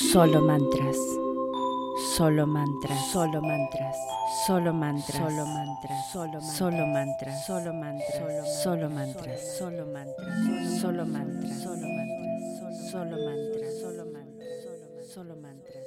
Solo mantras. Solo mantras. Solo mantras. Solo mantras. Solo mantras. Solo solo mantras. Solo mantras. Solo mantras. Solo mantras. Solo mantras. Solo mantras. Solo mantras. Solo mantras. Solo mantras.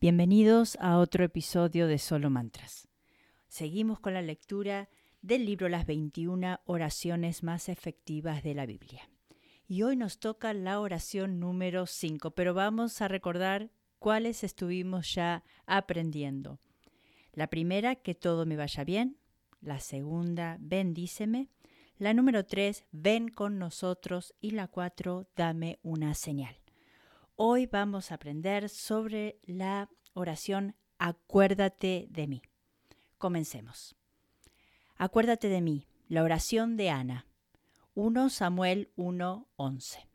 Bienvenidos a otro episodio de Solo Mantras. Seguimos con la lectura del libro Las 21 oraciones más efectivas de la Biblia. Y hoy nos toca la oración número 5, pero vamos a recordar cuáles estuvimos ya aprendiendo. La primera, que todo me vaya bien. La segunda, bendíceme. La número 3, ven con nosotros. Y la 4, dame una señal. Hoy vamos a aprender sobre la oración Acuérdate de mí. Comencemos. Acuérdate de mí, la oración de Ana. 1 Samuel 1:11.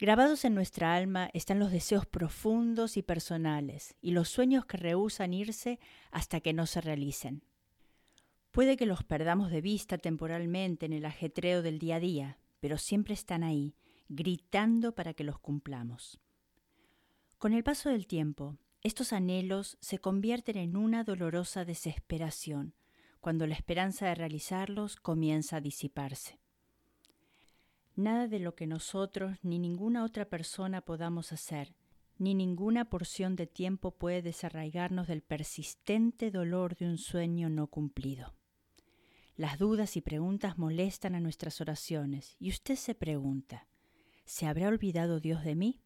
Grabados en nuestra alma están los deseos profundos y personales y los sueños que rehúsan irse hasta que no se realicen. Puede que los perdamos de vista temporalmente en el ajetreo del día a día, pero siempre están ahí, gritando para que los cumplamos. Con el paso del tiempo, estos anhelos se convierten en una dolorosa desesperación, cuando la esperanza de realizarlos comienza a disiparse. Nada de lo que nosotros ni ninguna otra persona podamos hacer, ni ninguna porción de tiempo puede desarraigarnos del persistente dolor de un sueño no cumplido. Las dudas y preguntas molestan a nuestras oraciones y usted se pregunta, ¿se habrá olvidado Dios de mí?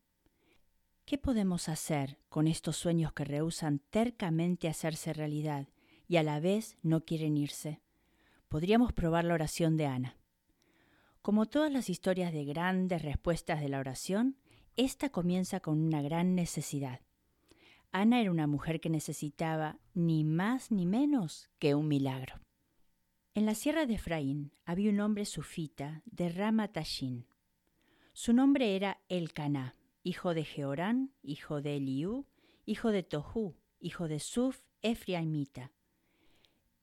¿Qué podemos hacer con estos sueños que rehusan tercamente hacerse realidad y a la vez no quieren irse. Podríamos probar la oración de Ana. Como todas las historias de grandes respuestas de la oración, esta comienza con una gran necesidad. Ana era una mujer que necesitaba ni más ni menos que un milagro. En la sierra de Efraín había un hombre sufita de Ramatashin. Su nombre era Elcaná, hijo de Jeorán, hijo de Eliú, hijo de Tohu, hijo de Suf, Efraimita.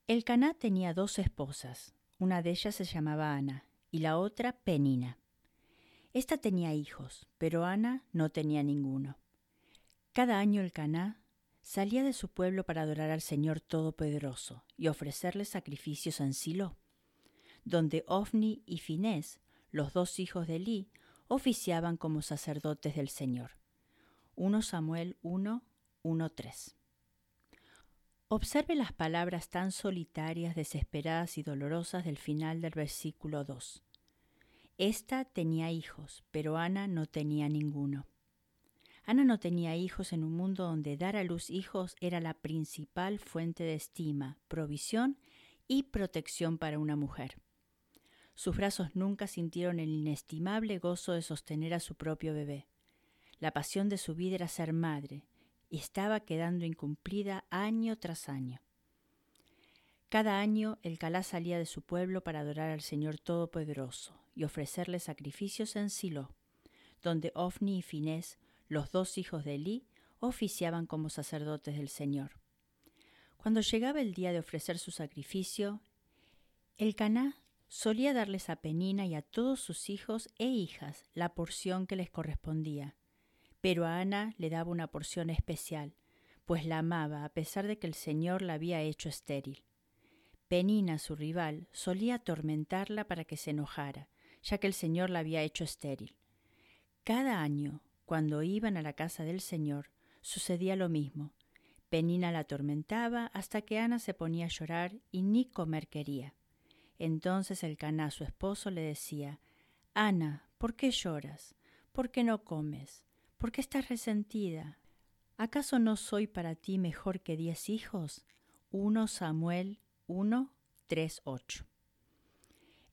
El Caná tenía dos esposas, una de ellas se llamaba Ana y la otra Penina. Esta tenía hijos, pero Ana no tenía ninguno. Cada año el Caná salía de su pueblo para adorar al Señor Todopoderoso y ofrecerle sacrificios en Silo, donde Ofni y Finés, los dos hijos de Elí, oficiaban como sacerdotes del Señor. 1 Samuel 1, 1, 3. Observe las palabras tan solitarias, desesperadas y dolorosas del final del versículo 2. Esta tenía hijos, pero Ana no tenía ninguno. Ana no tenía hijos en un mundo donde dar a luz hijos era la principal fuente de estima, provisión y protección para una mujer. Sus brazos nunca sintieron el inestimable gozo de sostener a su propio bebé. La pasión de su vida era ser madre, y estaba quedando incumplida año tras año. Cada año el Calá salía de su pueblo para adorar al Señor Todopoderoso y ofrecerle sacrificios en Silo, donde Ofni y Finés, los dos hijos de Elí, oficiaban como sacerdotes del Señor. Cuando llegaba el día de ofrecer su sacrificio, el Caná solía darles a Penina y a todos sus hijos e hijas la porción que les correspondía, pero a Ana le daba una porción especial, pues la amaba a pesar de que el Señor la había hecho estéril. Penina, su rival, solía atormentarla para que se enojara, ya que el Señor la había hecho estéril. Cada año, cuando iban a la casa del Señor, sucedía lo mismo. Penina la atormentaba hasta que Ana se ponía a llorar y ni comer quería. Entonces el caná, su esposo, le decía, Ana, ¿por qué lloras? ¿Por qué no comes? ¿Por qué estás resentida? ¿Acaso no soy para ti mejor que diez hijos? 1 Samuel 1, 3, 8.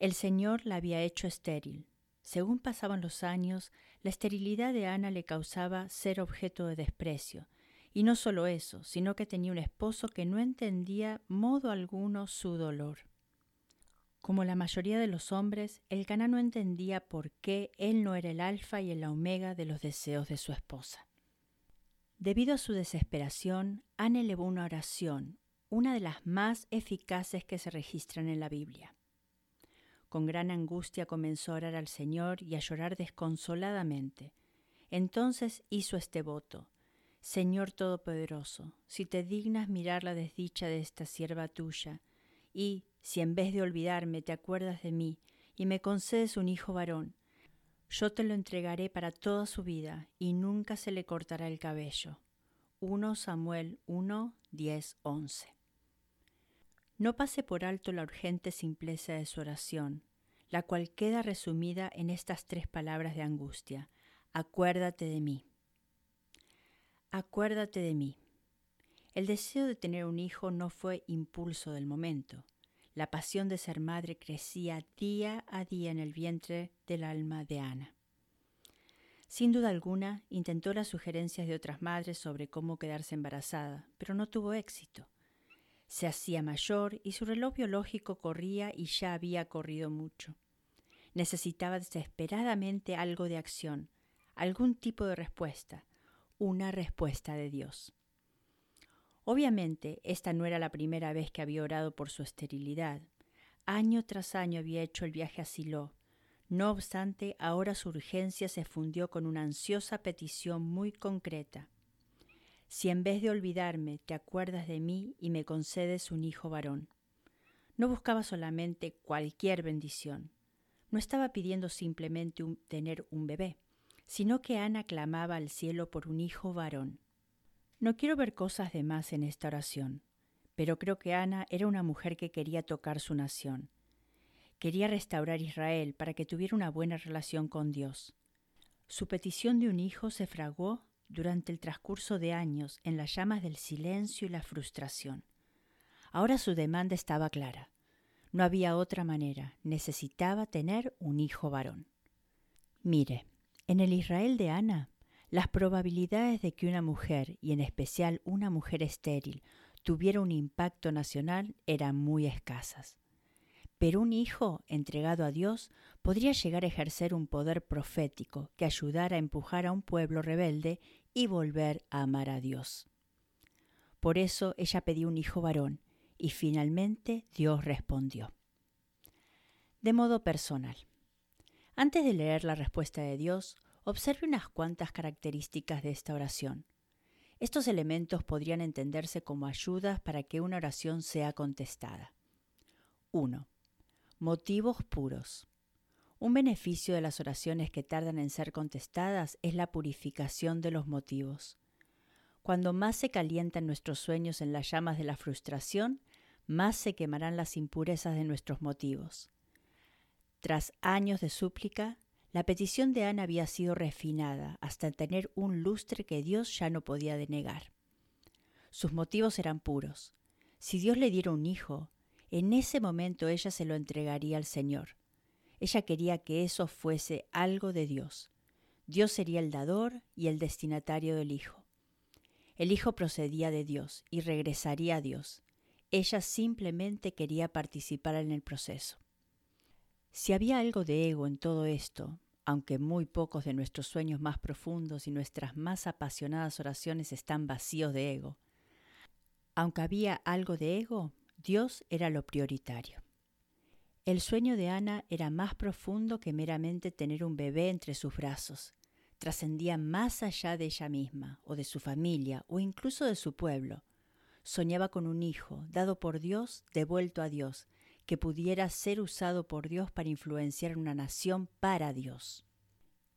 El Señor la había hecho estéril. Según pasaban los años, la esterilidad de Ana le causaba ser objeto de desprecio. Y no solo eso, sino que tenía un esposo que no entendía modo alguno su dolor. Como la mayoría de los hombres, el Caná no entendía por qué él no era el alfa y el omega de los deseos de su esposa. Debido a su desesperación, Ana elevó una oración, una de las más eficaces que se registran en la Biblia. Con gran angustia comenzó a orar al Señor y a llorar desconsoladamente. Entonces hizo este voto. Señor Todopoderoso, si te dignas mirar la desdicha de esta sierva tuya, y si en vez de olvidarme te acuerdas de mí y me concedes un hijo varón, yo te lo entregaré para toda su vida y nunca se le cortará el cabello. 1 Samuel 1, 10, 11. No pase por alto la urgente simpleza de su oración, la cual queda resumida en estas tres palabras de angustia. Acuérdate de mí. Acuérdate de mí. El deseo de tener un hijo no fue impulso del momento. La pasión de ser madre crecía día a día en el vientre del alma de Ana. Sin duda alguna, intentó las sugerencias de otras madres sobre cómo quedarse embarazada, pero no tuvo éxito. Se hacía mayor y su reloj biológico corría y ya había corrido mucho. Necesitaba desesperadamente algo de acción, algún tipo de respuesta, una respuesta de Dios. Obviamente, esta no era la primera vez que había orado por su esterilidad. Año tras año había hecho el viaje a Silo. No obstante, ahora su urgencia se fundió con una ansiosa petición muy concreta. Si en vez de olvidarme te acuerdas de mí y me concedes un hijo varón. No buscaba solamente cualquier bendición. No estaba pidiendo simplemente tener un bebé sino que Ana clamaba al cielo por un hijo varón. No quiero ver cosas de más en esta oración, pero creo que Ana era una mujer que quería tocar su nación. Quería restaurar Israel para que tuviera una buena relación con Dios. Su petición de un hijo se fraguó durante el transcurso de años en las llamas del silencio y la frustración. Ahora su demanda estaba clara. No había otra manera, necesitaba tener un hijo varón. Mire, en el Israel de Ana, las probabilidades de que una mujer, y en especial una mujer estéril, tuviera un impacto nacional eran muy escasas. Pero un hijo entregado a Dios podría llegar a ejercer un poder profético que ayudara a empujar a un pueblo rebelde y volver a amar a Dios. Por eso ella pidió un hijo varón y finalmente Dios respondió. De modo personal. Antes de leer la respuesta de Dios, observe unas cuantas características de esta oración. Estos elementos podrían entenderse como ayudas para que una oración sea contestada. 1. Motivos puros. Un beneficio de las oraciones que tardan en ser contestadas es la purificación de los motivos. Cuando más se calientan nuestros sueños en las llamas de la frustración, más se quemarán las impurezas de nuestros motivos. Tras años de súplica, la petición de Ana había sido refinada hasta tener un lustre que Dios ya no podía denegar. Sus motivos eran puros. Si Dios le diera un hijo, en ese momento ella se lo entregaría al Señor. Ella quería que eso fuese algo de Dios. Dios sería el dador y el destinatario del hijo. El hijo procedía de Dios y regresaría a Dios. Ella simplemente quería participar en el proceso. Si había algo de ego en todo esto, aunque muy pocos de nuestros sueños más profundos y nuestras más apasionadas oraciones están vacíos de ego, aunque había algo de ego, Dios era lo prioritario. El sueño de Ana era más profundo que meramente tener un bebé entre sus brazos. Trascendía más allá de ella misma, o de su familia, o incluso de su pueblo. Soñaba con un hijo, dado por Dios, devuelto a Dios, que pudiera ser usado por Dios para influenciar una nación para Dios.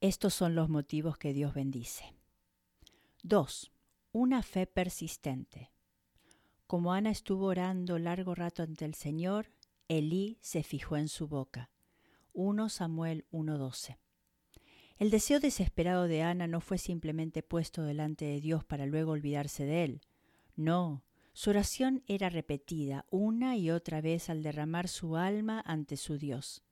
Estos son los motivos que Dios bendice. 2. Una fe persistente. Como Ana estuvo orando largo rato ante el Señor, Elí se fijó en su boca. 1 Samuel 1.12. El deseo desesperado de Ana no fue simplemente puesto delante de Dios para luego olvidarse de él. No, su oración era repetida una y otra vez al derramar su alma ante su Dios.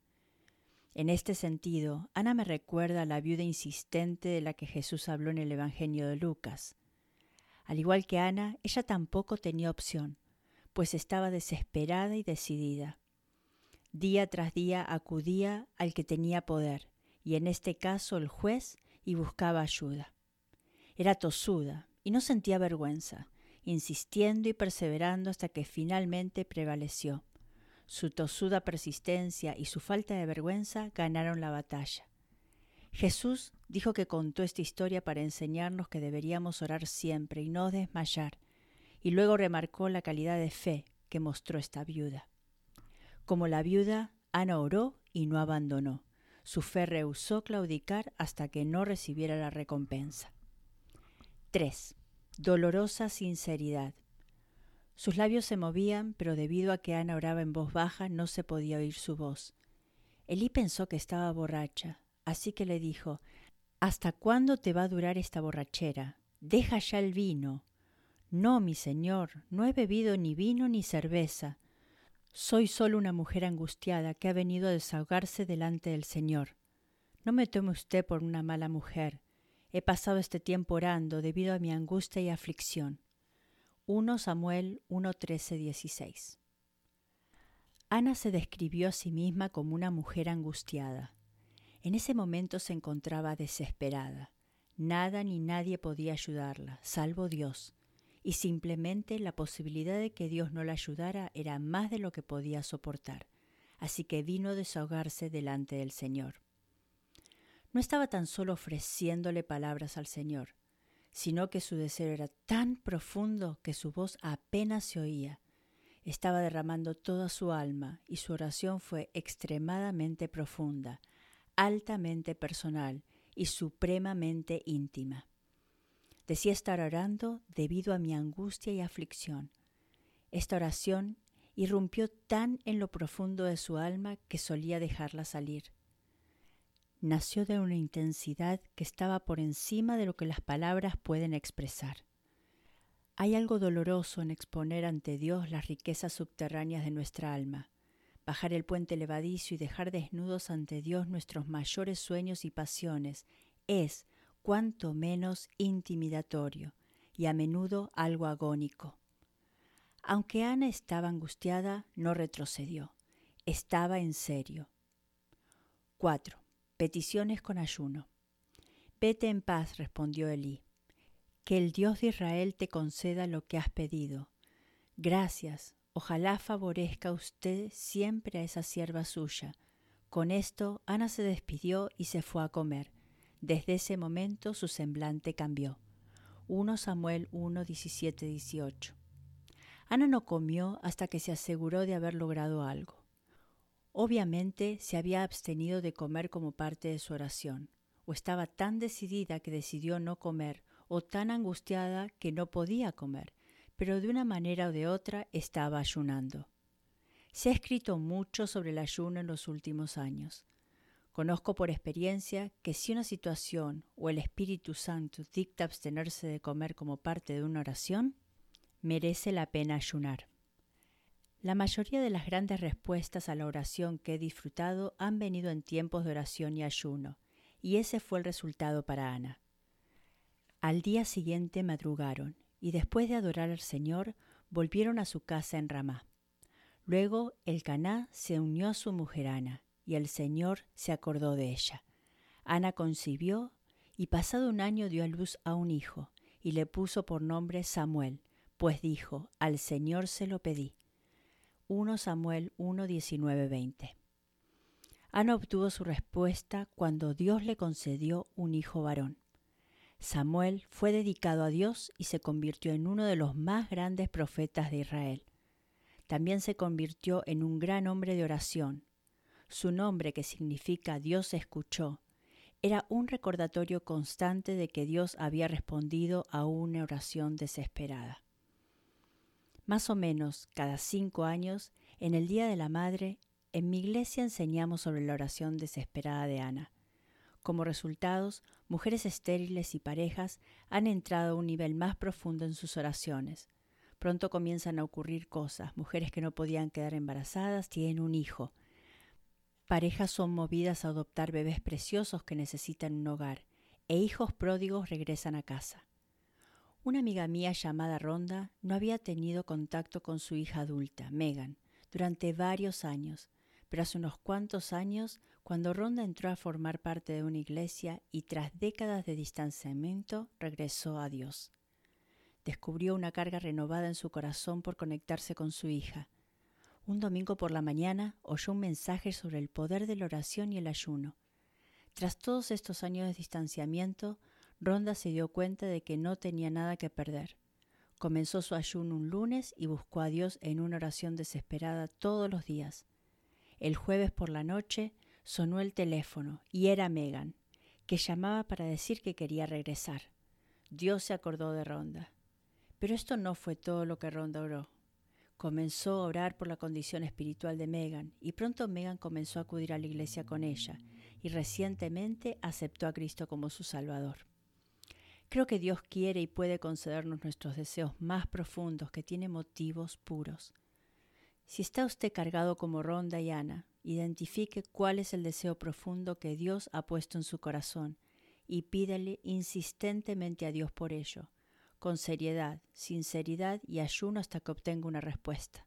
En este sentido, Ana me recuerda a la viuda insistente de la que Jesús habló en el Evangelio de Lucas. Al igual que Ana, ella tampoco tenía opción, pues estaba desesperada y decidida. Día tras día acudía al que tenía poder, y en este caso el juez, y buscaba ayuda. Era tosuda y no sentía vergüenza, insistiendo y perseverando hasta que finalmente prevaleció. Su tosuda persistencia y su falta de vergüenza ganaron la batalla. Jesús dijo que contó esta historia para enseñarnos que deberíamos orar siempre y no desmayar, y luego remarcó la calidad de fe que mostró esta viuda. Como la viuda, Ana oró y no abandonó. Su fe rehusó claudicar hasta que no recibiera la recompensa. 3. Dolorosa sinceridad. Sus labios se movían, pero debido a que Ana oraba en voz baja no se podía oír su voz. Elí pensó que estaba borracha, así que le dijo, ¿Hasta cuándo te va a durar esta borrachera? Deja ya el vino. No, mi señor, no he bebido ni vino ni cerveza. Soy solo una mujer angustiada que ha venido a desahogarse delante del Señor. No me tome usted por una mala mujer. He pasado este tiempo orando debido a mi angustia y aflicción. 1 Samuel 1, 16. Ana se describió a sí misma como una mujer angustiada. En ese momento se encontraba desesperada. Nada ni nadie podía ayudarla, salvo Dios, y simplemente la posibilidad de que Dios no la ayudara era más de lo que podía soportar, así que vino a desahogarse delante del Señor. No estaba tan solo ofreciéndole palabras al Señor, sino que su deseo era tan profundo que su voz apenas se oía. Estaba derramando toda su alma y su oración fue extremadamente profunda, altamente personal y supremamente íntima. Decía estar orando debido a mi angustia y aflicción. Esta oración irrumpió tan en lo profundo de su alma que solía dejarla salir. Nació de una intensidad que estaba por encima de lo que las palabras pueden expresar. Hay algo doloroso en exponer ante Dios las riquezas subterráneas de nuestra alma, bajar el puente levadizo y dejar desnudos ante Dios nuestros mayores sueños y pasiones es, cuanto menos, intimidatorio y a menudo algo agónico. Aunque Ana estaba angustiada, no retrocedió. Estaba en serio. 4. Peticiones con ayuno. Vete en paz, respondió Elí. Que el Dios de Israel te conceda lo que has pedido. Gracias, Ojalá favorezca usted siempre a esa sierva suya. Con esto, Ana se despidió y se fue a comer. Desde ese momento su semblante cambió. 1 Samuel 1, 17, 18. Ana no comió hasta que se aseguró de haber logrado algo. Obviamente se había abstenido de comer como parte de su oración, o estaba tan decidida que decidió no comer, o tan angustiada que no podía comer, pero de una manera o de otra estaba ayunando. Se ha escrito mucho sobre el ayuno en los últimos años. Conozco por experiencia que si una situación o el Espíritu Santo dicta abstenerse de comer como parte de una oración, merece la pena ayunar. La mayoría de las grandes respuestas a la oración que he disfrutado han venido en tiempos de oración y ayuno, y ese fue el resultado para Ana. Al día siguiente madrugaron y después de adorar al Señor, volvieron a su casa en Ramá. Luego el Caná se unió a su mujer Ana, y el Señor se acordó de ella. Ana concibió y pasado un año dio a luz a un hijo, y le puso por nombre Samuel, pues dijo, al Señor se lo pedí. 1 Samuel 1, 19, 20. Ana obtuvo su respuesta cuando Dios le concedió un hijo varón. Samuel fue dedicado a Dios y se convirtió en uno de los más grandes profetas de Israel. También se convirtió en un gran hombre de oración. Su nombre, que significa Dios escuchó, era un recordatorio constante de que Dios había respondido a una oración desesperada. Más o menos cada cinco años, en el Día de la Madre, en mi iglesia enseñamos sobre la oración desesperada de Ana. Como resultados, mujeres estériles y parejas han entrado a un nivel más profundo en sus oraciones. Pronto comienzan a ocurrir cosas. Mujeres que no podían quedar embarazadas tienen un hijo. Parejas son movidas a adoptar bebés preciosos que necesitan un hogar. E hijos pródigos regresan a casa. Una amiga mía llamada Ronda no había tenido contacto con su hija adulta, Megan, durante varios años, pero hace unos cuantos años cuando Ronda entró a formar parte de una iglesia y tras décadas de distanciamiento regresó a Dios. Descubrió una carga renovada en su corazón por conectarse con su hija. Un domingo por la mañana oyó un mensaje sobre el poder de la oración y el ayuno. Tras todos estos años de distanciamiento, Ronda se dio cuenta de que no tenía nada que perder. Comenzó su ayuno un lunes y buscó a Dios en una oración desesperada todos los días. El jueves por la noche sonó el teléfono y era Megan, que llamaba para decir que quería regresar. Dios se acordó de Ronda. Pero esto no fue todo lo que Ronda oró. Comenzó a orar por la condición espiritual de Megan y pronto Megan comenzó a acudir a la iglesia con ella y recientemente aceptó a Cristo como su Salvador. Creo que Dios quiere y puede concedernos nuestros deseos más profundos que tienen motivos puros. Si está usted cargado como Ronda y Ana, identifique cuál es el deseo profundo que Dios ha puesto en su corazón y pídele insistentemente a Dios por ello con seriedad, sinceridad y ayuno hasta que obtenga una respuesta.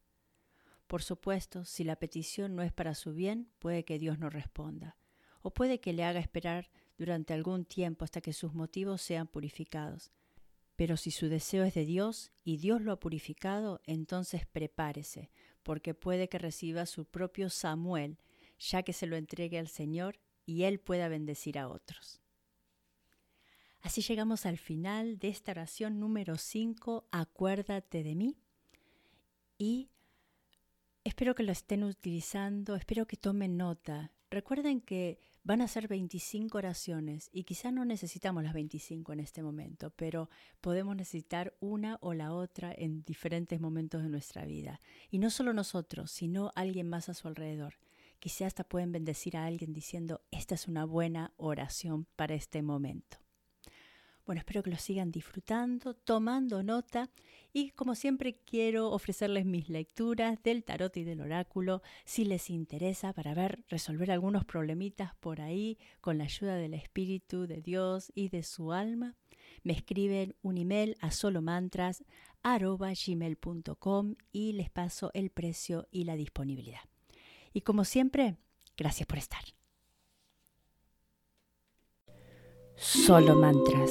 Por supuesto, si la petición no es para su bien, puede que Dios no responda, o puede que le haga esperar durante algún tiempo hasta que sus motivos sean purificados. Pero si su deseo es de Dios y Dios lo ha purificado, entonces prepárese, porque puede que reciba su propio Samuel, ya que se lo entregue al Señor y Él pueda bendecir a otros. Así llegamos al final de esta oración número 5, acuérdate de mí. Y espero que lo estén utilizando, espero que tomen nota. Recuerden que van a ser 25 oraciones y quizá no necesitamos las 25 en este momento, pero podemos necesitar una o la otra en diferentes momentos de nuestra vida. Y no solo nosotros, sino alguien más a su alrededor. Quizá hasta pueden bendecir a alguien diciendo, esta es una buena oración para este momento. Bueno, espero que lo sigan disfrutando, tomando nota y como siempre quiero ofrecerles mis lecturas del tarot y del oráculo si les interesa para ver resolver algunos problemitas por ahí con la ayuda del Espíritu de Dios y de su alma. Me escriben un email a solomantras.gmail.com y les paso el precio y la disponibilidad. Y como siempre, gracias por estar. Solo mantras.